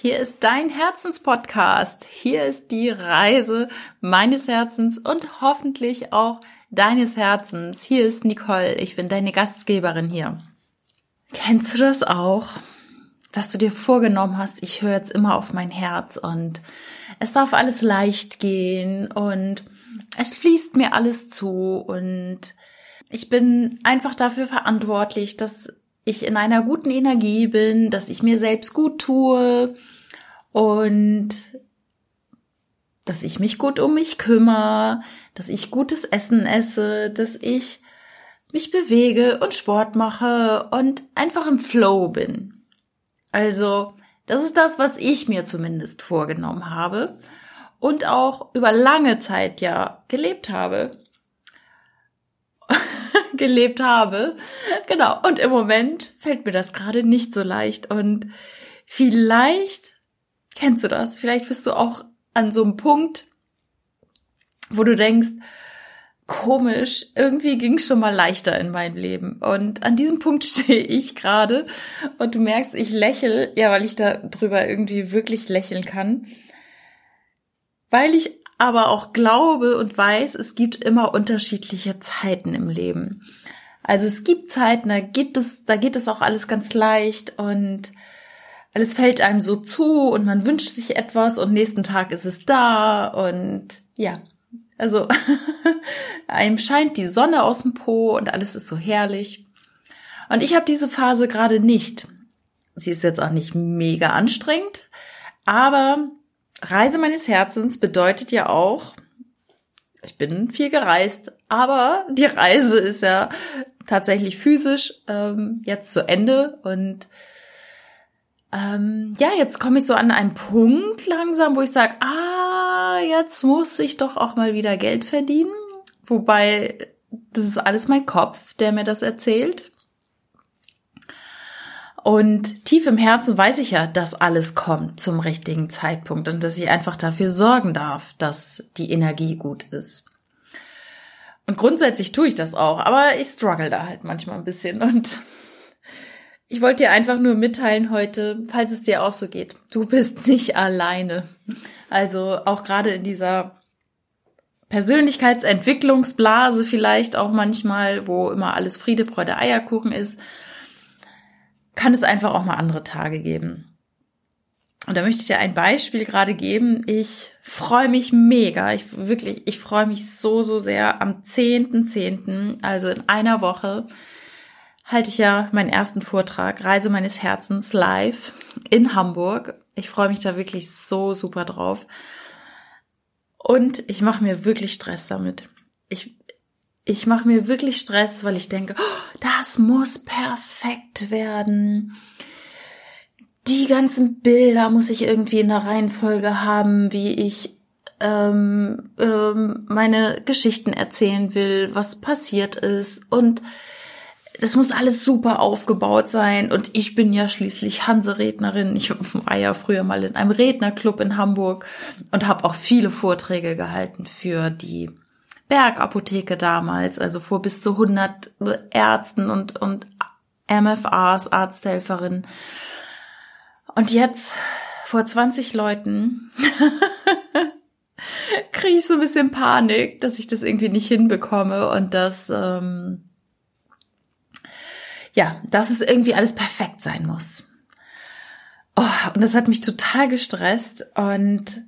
Hier ist dein Herzenspodcast. Hier ist die Reise meines Herzens und hoffentlich auch deines Herzens. Hier ist Nicole. Ich bin deine Gastgeberin hier. Kennst du das auch? Dass du dir vorgenommen hast, ich höre jetzt immer auf mein Herz und es darf alles leicht gehen und es fließt mir alles zu und ich bin einfach dafür verantwortlich, dass ich in einer guten Energie bin, dass ich mir selbst gut tue und dass ich mich gut um mich kümmere, dass ich gutes Essen esse, dass ich mich bewege und Sport mache und einfach im Flow bin. Also, das ist das, was ich mir zumindest vorgenommen habe und auch über lange Zeit ja gelebt habe. gelebt habe. Genau. Und im Moment fällt mir das gerade nicht so leicht. Und vielleicht kennst du das. Vielleicht bist du auch an so einem Punkt, wo du denkst, komisch, irgendwie ging es schon mal leichter in meinem Leben. Und an diesem Punkt stehe ich gerade und du merkst, ich lächel, ja, weil ich da drüber irgendwie wirklich lächeln kann. Weil ich aber auch glaube und weiß, es gibt immer unterschiedliche Zeiten im Leben. Also es gibt Zeiten, da gibt es, da geht es auch alles ganz leicht und alles fällt einem so zu und man wünscht sich etwas und nächsten Tag ist es da und ja, also einem scheint die Sonne aus dem Po und alles ist so herrlich. Und ich habe diese Phase gerade nicht. Sie ist jetzt auch nicht mega anstrengend, aber Reise meines Herzens bedeutet ja auch, ich bin viel gereist, aber die Reise ist ja tatsächlich physisch ähm, jetzt zu Ende und ähm, ja, jetzt komme ich so an einen Punkt langsam, wo ich sage, ah, jetzt muss ich doch auch mal wieder Geld verdienen. Wobei, das ist alles mein Kopf, der mir das erzählt. Und tief im Herzen weiß ich ja, dass alles kommt zum richtigen Zeitpunkt und dass ich einfach dafür sorgen darf, dass die Energie gut ist. Und grundsätzlich tue ich das auch, aber ich struggle da halt manchmal ein bisschen und ich wollte dir einfach nur mitteilen heute, falls es dir auch so geht. Du bist nicht alleine. Also auch gerade in dieser Persönlichkeitsentwicklungsblase vielleicht auch manchmal, wo immer alles Friede, Freude, Eierkuchen ist, kann es einfach auch mal andere Tage geben. Und da möchte ich dir ein Beispiel gerade geben. Ich freue mich mega. Ich wirklich, ich freue mich so, so sehr. Am 10.10., .10., also in einer Woche, halte ich ja meinen ersten Vortrag, Reise meines Herzens, live in Hamburg. Ich freue mich da wirklich so super drauf. Und ich mache mir wirklich Stress damit. Ich, ich mache mir wirklich Stress, weil ich denke, oh, das muss perfekt werden. Die ganzen Bilder muss ich irgendwie in der Reihenfolge haben, wie ich ähm, ähm, meine Geschichten erzählen will, was passiert ist und das muss alles super aufgebaut sein. Und ich bin ja schließlich Hanse-Rednerin. Ich war ja früher mal in einem Rednerclub in Hamburg und habe auch viele Vorträge gehalten für die Bergapotheke damals, also vor bis zu 100 Ärzten und, und MFAs, Arzthelferinnen. Und jetzt vor 20 Leuten kriege ich so ein bisschen Panik, dass ich das irgendwie nicht hinbekomme und dass ähm, ja, dass es irgendwie alles perfekt sein muss. Oh, und das hat mich total gestresst und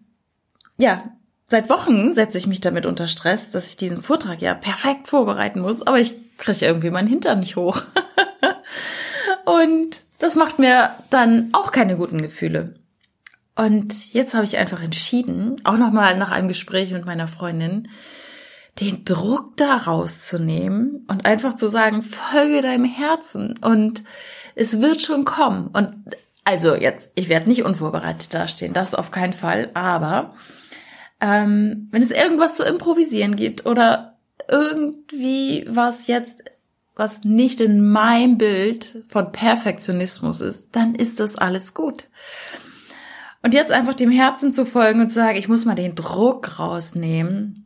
ja, seit Wochen setze ich mich damit unter Stress, dass ich diesen Vortrag ja perfekt vorbereiten muss, aber ich kriege irgendwie meinen Hintern nicht hoch. und das macht mir dann auch keine guten Gefühle. Und jetzt habe ich einfach entschieden, auch nochmal nach einem Gespräch mit meiner Freundin, den Druck da rauszunehmen und einfach zu sagen, folge deinem Herzen und es wird schon kommen. Und also jetzt, ich werde nicht unvorbereitet dastehen, das auf keinen Fall, aber ähm, wenn es irgendwas zu improvisieren gibt oder irgendwie was jetzt, was nicht in meinem Bild von Perfektionismus ist, dann ist das alles gut. Und jetzt einfach dem Herzen zu folgen und zu sagen, ich muss mal den Druck rausnehmen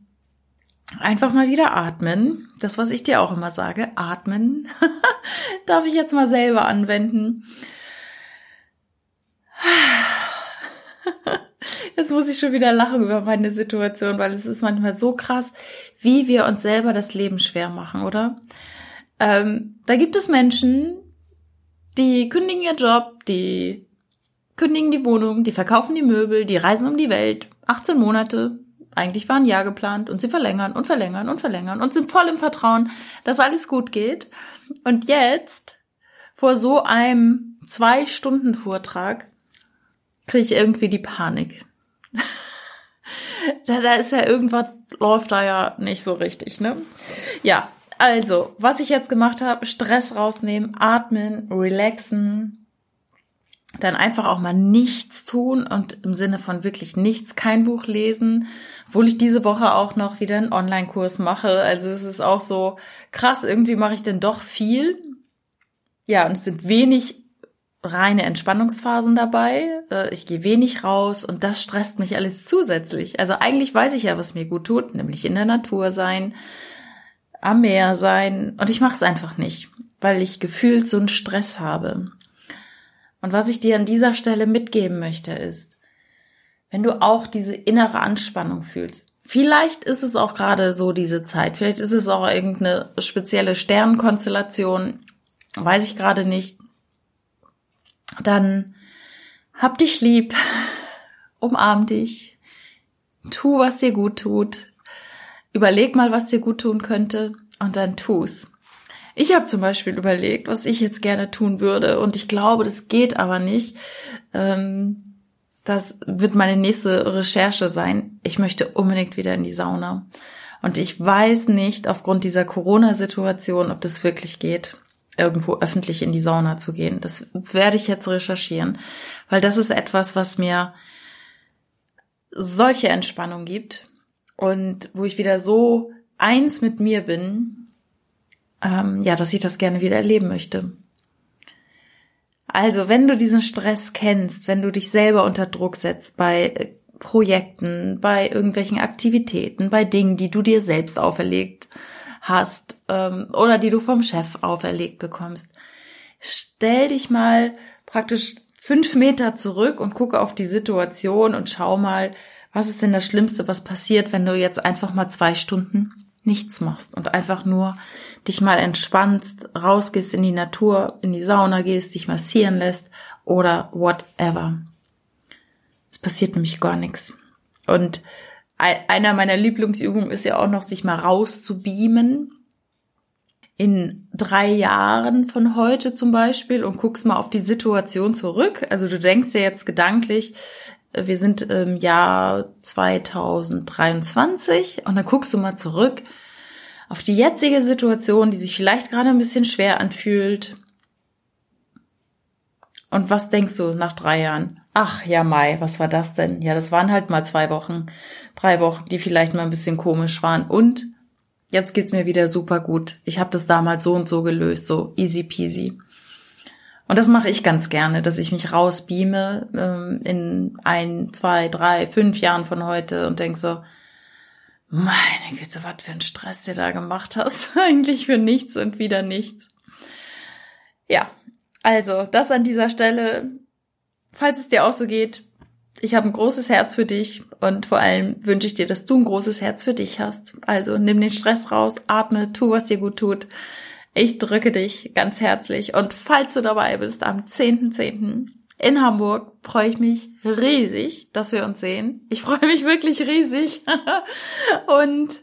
Einfach mal wieder atmen. Das, was ich dir auch immer sage, atmen. Darf ich jetzt mal selber anwenden. Jetzt muss ich schon wieder lachen über meine Situation, weil es ist manchmal so krass, wie wir uns selber das Leben schwer machen, oder? Ähm, da gibt es Menschen, die kündigen ihr Job, die kündigen die Wohnung, die verkaufen die Möbel, die reisen um die Welt. 18 Monate, eigentlich war ein Jahr geplant und sie verlängern und verlängern und verlängern und sind voll im Vertrauen, dass alles gut geht. Und jetzt, vor so einem Zwei-Stunden-Vortrag, kriege ich irgendwie die Panik. Da, da ist ja irgendwas, läuft da ja nicht so richtig, ne? Ja, also, was ich jetzt gemacht habe, Stress rausnehmen, atmen, relaxen, dann einfach auch mal nichts tun und im Sinne von wirklich nichts, kein Buch lesen, obwohl ich diese Woche auch noch wieder einen Online-Kurs mache. Also es ist auch so krass, irgendwie mache ich denn doch viel. Ja, und es sind wenig reine Entspannungsphasen dabei. Äh, ich gehe wenig raus und das stresst mich alles zusätzlich. Also eigentlich weiß ich ja, was mir gut tut, nämlich in der Natur sein, am Meer sein. Und ich mache es einfach nicht, weil ich gefühlt so einen Stress habe. Und was ich dir an dieser Stelle mitgeben möchte, ist, wenn du auch diese innere Anspannung fühlst, vielleicht ist es auch gerade so diese Zeit, vielleicht ist es auch irgendeine spezielle Sternkonstellation, weiß ich gerade nicht, dann hab dich lieb, umarm dich, tu, was dir gut tut, überleg mal, was dir gut tun könnte und dann tu's. Ich habe zum Beispiel überlegt, was ich jetzt gerne tun würde und ich glaube, das geht aber nicht. Ähm, das wird meine nächste Recherche sein. Ich möchte unbedingt wieder in die Sauna. Und ich weiß nicht aufgrund dieser Corona-Situation, ob das wirklich geht, irgendwo öffentlich in die Sauna zu gehen. Das werde ich jetzt recherchieren, weil das ist etwas, was mir solche Entspannung gibt und wo ich wieder so eins mit mir bin, ähm, ja, dass ich das gerne wieder erleben möchte. Also, wenn du diesen Stress kennst, wenn du dich selber unter Druck setzt bei äh, Projekten, bei irgendwelchen Aktivitäten, bei Dingen, die du dir selbst auferlegt hast ähm, oder die du vom Chef auferlegt bekommst, stell dich mal praktisch fünf Meter zurück und gucke auf die Situation und schau mal, was ist denn das Schlimmste, was passiert, wenn du jetzt einfach mal zwei Stunden nichts machst und einfach nur dich mal entspannst, rausgehst in die Natur, in die Sauna gehst, dich massieren lässt oder whatever. Es passiert nämlich gar nichts. Und einer meiner Lieblingsübungen ist ja auch noch, sich mal rauszubeamen. In drei Jahren von heute zum Beispiel und guckst mal auf die Situation zurück. Also du denkst ja jetzt gedanklich, wir sind im Jahr 2023 und dann guckst du mal zurück auf die jetzige Situation, die sich vielleicht gerade ein bisschen schwer anfühlt. Und was denkst du nach drei Jahren? Ach ja, Mai, was war das denn? Ja, das waren halt mal zwei Wochen, drei Wochen, die vielleicht mal ein bisschen komisch waren. Und jetzt geht's mir wieder super gut. Ich habe das damals so und so gelöst, so easy peasy. Und das mache ich ganz gerne, dass ich mich rausbeame ähm, in ein, zwei, drei, fünf Jahren von heute und denk so, meine Güte, was für ein Stress du da gemacht hast. Eigentlich für nichts und wieder nichts. Ja, also das an dieser Stelle. Falls es dir auch so geht, ich habe ein großes Herz für dich und vor allem wünsche ich dir, dass du ein großes Herz für dich hast. Also nimm den Stress raus, atme, tu, was dir gut tut. Ich drücke dich ganz herzlich und falls du dabei bist am 10.10., .10., in Hamburg freue ich mich riesig, dass wir uns sehen. Ich freue mich wirklich riesig. und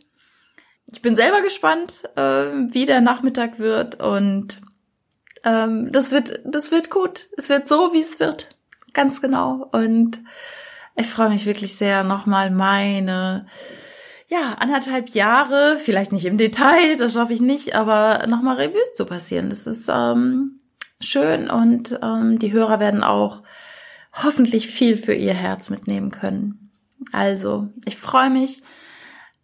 ich bin selber gespannt, äh, wie der Nachmittag wird. Und ähm, das wird, das wird gut. Es wird so, wie es wird. Ganz genau. Und ich freue mich wirklich sehr, nochmal meine ja, anderthalb Jahre, vielleicht nicht im Detail, das schaffe ich nicht, aber nochmal Revue zu passieren. Das ist ähm, schön und ähm, die Hörer werden auch hoffentlich viel für ihr Herz mitnehmen können. Also, ich freue mich,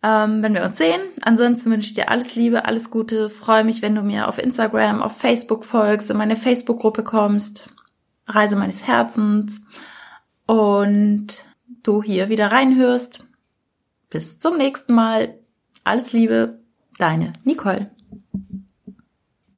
ähm, wenn wir uns sehen. Ansonsten wünsche ich dir alles Liebe, alles Gute. Freue mich, wenn du mir auf Instagram, auf Facebook folgst, in meine Facebook-Gruppe kommst. Reise meines Herzens. Und du hier wieder reinhörst. Bis zum nächsten Mal. Alles Liebe, deine Nicole.